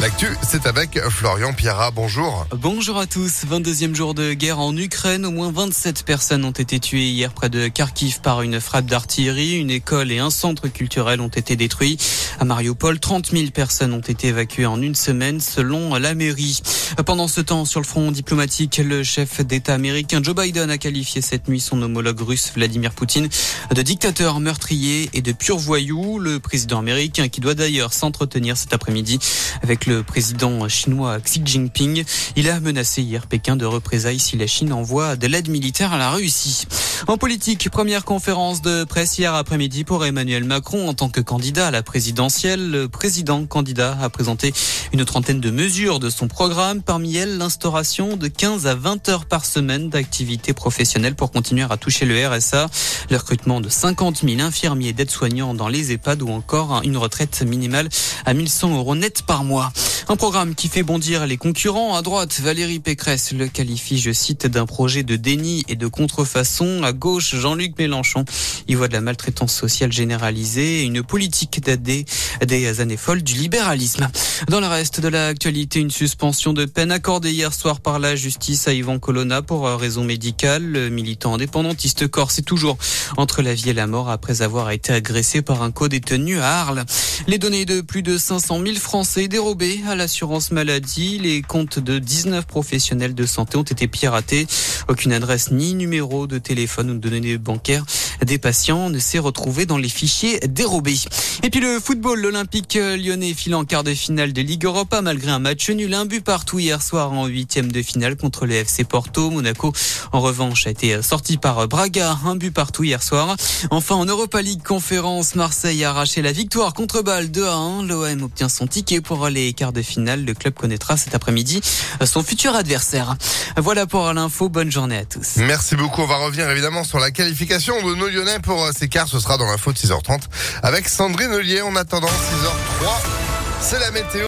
L'actu, c'est avec Florian Pierra. Bonjour. Bonjour à tous. 22e jour de guerre en Ukraine. Au moins 27 personnes ont été tuées hier près de Kharkiv par une frappe d'artillerie. Une école et un centre culturel ont été détruits. À Mariupol, 30 000 personnes ont été évacuées en une semaine selon la mairie. Pendant ce temps, sur le front diplomatique, le chef d'État américain Joe Biden a qualifié cette nuit son homologue russe Vladimir Poutine de dictateur meurtrier et de pur voyou. Le président américain qui doit d'ailleurs s'entretenir cet après-midi avec le président chinois Xi Jinping. Il a menacé hier Pékin de représailles si la Chine envoie de l'aide militaire à la Russie. En politique, première conférence de presse hier après-midi pour Emmanuel Macron en tant que candidat à la présidentielle. Le président candidat a présenté une trentaine de mesures de son programme. Parmi elles, l'instauration de 15 à 20 heures par semaine d'activité professionnelle pour continuer à toucher le RSA, le recrutement de 50 000 infirmiers et d'aides-soignants dans les EHPAD ou encore une retraite minimale à 1100 euros net par mois. Un programme qui fait bondir les concurrents. À droite, Valérie Pécresse le qualifie, je cite, d'un projet de déni et de contrefaçon. À gauche, Jean-Luc Mélenchon y voit de la maltraitance sociale généralisée et une politique datée des années folles du libéralisme. Dans le reste de l'actualité, une suspension de peine accordée hier soir par la justice à Yvan Colonna pour raison médicale. Le militant indépendantiste corse est toujours entre la vie et la mort après avoir été agressé par un co-détenu à Arles. Les données de plus de 500 000 Français dérobées à l'assurance maladie. Les comptes de 19 professionnels de santé ont été piratés. Aucune adresse ni numéro de téléphone ou de données bancaires des patients ne s'est retrouvé dans les fichiers dérobés. Et puis le football, l'Olympique lyonnais file en quart de finale de Ligue Europa malgré un match nul, un but partout hier soir en huitième de finale contre le FC Porto. Monaco, en revanche, a été sorti par Braga, un but partout hier soir. Enfin, en Europa League conférence, Marseille a arraché la victoire contre Bâle 2 à 1. L'OM obtient son ticket pour les quarts de finale. Le club connaîtra cet après-midi son futur adversaire. Voilà pour l'info. Bonne journée à tous. Merci beaucoup. On va revenir évidemment sur la qualification de nos Lyonnais pour euh, ces quarts. Ce sera dans l'info de 6h30 avec Sandrine Ollier. En attendant 6h03, c'est la météo.